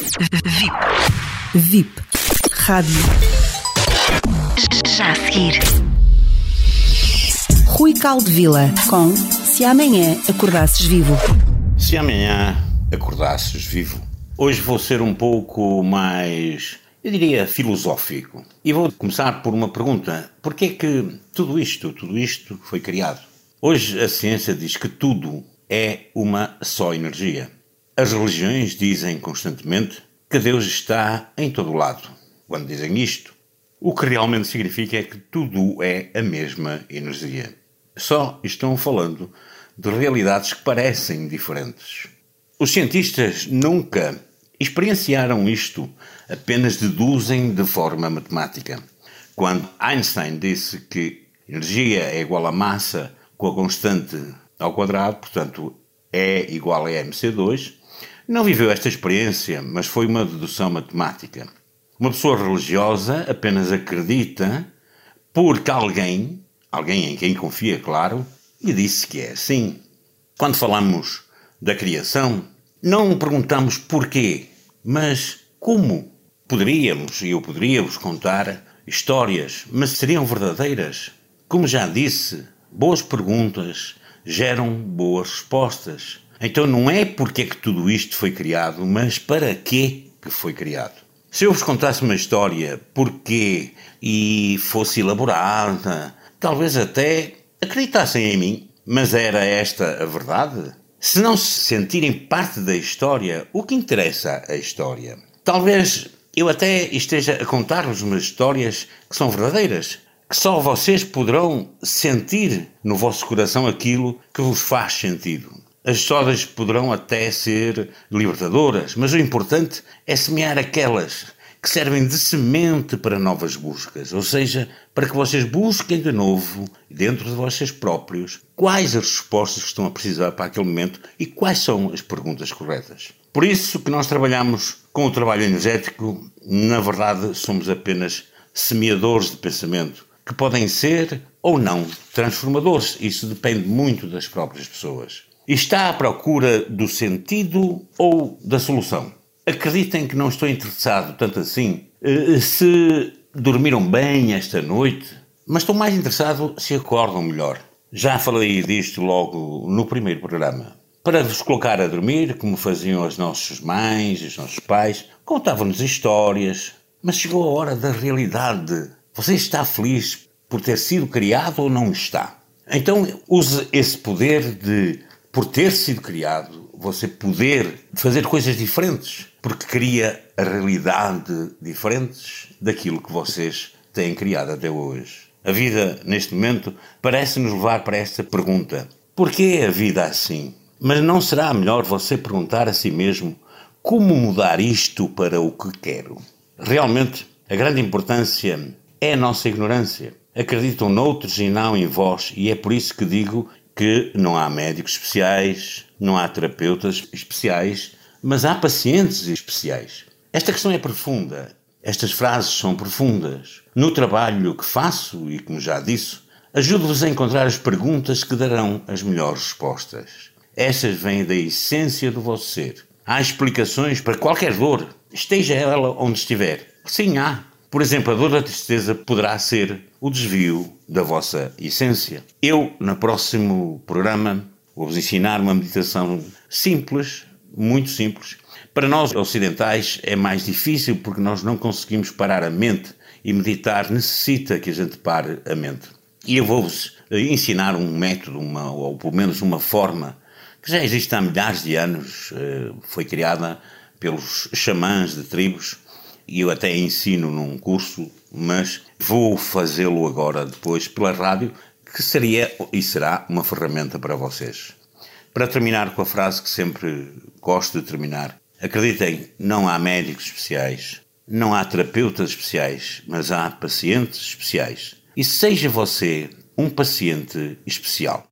VIP. VIP. Rádio. Já a seguir. Rui Caldevila com Se Amanhã Acordasses Vivo. Se amanhã acordasses vivo. Hoje vou ser um pouco mais, eu diria, filosófico. E vou começar por uma pergunta: por que é que tudo isto, tudo isto foi criado? Hoje a ciência diz que tudo é uma só energia. As religiões dizem constantemente que Deus está em todo lado. Quando dizem isto, o que realmente significa é que tudo é a mesma energia. Só estão falando de realidades que parecem diferentes. Os cientistas nunca experienciaram isto, apenas deduzem de forma matemática. Quando Einstein disse que energia é igual a massa com a constante ao quadrado, portanto, E igual a mc2, não viveu esta experiência, mas foi uma dedução matemática. Uma pessoa religiosa apenas acredita porque alguém, alguém em quem confia, claro, lhe disse que é assim. Quando falamos da criação, não perguntamos porquê, mas como. Poderíamos, e eu poderia vos contar histórias, mas seriam verdadeiras? Como já disse, boas perguntas geram boas respostas. Então não é porque é que tudo isto foi criado, mas para quê que foi criado. Se eu vos contasse uma história porquê e fosse elaborada, talvez até acreditassem em mim, mas era esta a verdade? Se não se sentirem parte da história, o que interessa a história? Talvez eu até esteja a contar-vos umas histórias que são verdadeiras, que só vocês poderão sentir no vosso coração aquilo que vos faz sentido. As histórias poderão até ser libertadoras, mas o importante é semear aquelas que servem de semente para novas buscas, ou seja, para que vocês busquem de novo, dentro de vocês próprios, quais as respostas que estão a precisar para aquele momento e quais são as perguntas corretas. Por isso que nós trabalhamos com o trabalho energético, na verdade, somos apenas semeadores de pensamento, que podem ser ou não transformadores. Isso depende muito das próprias pessoas está à procura do sentido ou da solução. Acreditem que não estou interessado tanto assim eh, se dormiram bem esta noite, mas estou mais interessado se acordam melhor. Já falei disto logo no primeiro programa. Para vos colocar a dormir, como faziam as nossas mães, os nossos pais, contavam-nos histórias, mas chegou a hora da realidade. Você está feliz por ter sido criado ou não está? Então use esse poder de por ter sido criado, você poder fazer coisas diferentes, porque cria a realidade diferentes daquilo que vocês têm criado até hoje. A vida, neste momento, parece nos levar para esta pergunta: porquê a vida assim? Mas não será melhor você perguntar a si mesmo como mudar isto para o que quero? Realmente, a grande importância é a nossa ignorância. Acreditam noutros e não em vós, e é por isso que digo que não há médicos especiais, não há terapeutas especiais, mas há pacientes especiais. Esta questão é profunda. Estas frases são profundas. No trabalho que faço, e como já disse, ajudo-vos a encontrar as perguntas que darão as melhores respostas. Estas vêm da essência do vosso ser. Há explicações para qualquer dor, esteja ela onde estiver. Sim, há. Por exemplo, a dor da tristeza poderá ser o desvio da vossa essência. Eu, no próximo programa, vou-vos ensinar uma meditação simples, muito simples. Para nós ocidentais é mais difícil porque nós não conseguimos parar a mente e meditar necessita que a gente pare a mente. E eu vou-vos ensinar um método, uma, ou pelo menos uma forma, que já existe há milhares de anos, eh, foi criada pelos xamãs de tribos, e eu até ensino num curso, mas vou fazê-lo agora depois pela rádio, que seria e será uma ferramenta para vocês. Para terminar com a frase que sempre gosto de terminar, acreditem, não há médicos especiais, não há terapeutas especiais, mas há pacientes especiais. E seja você um paciente especial.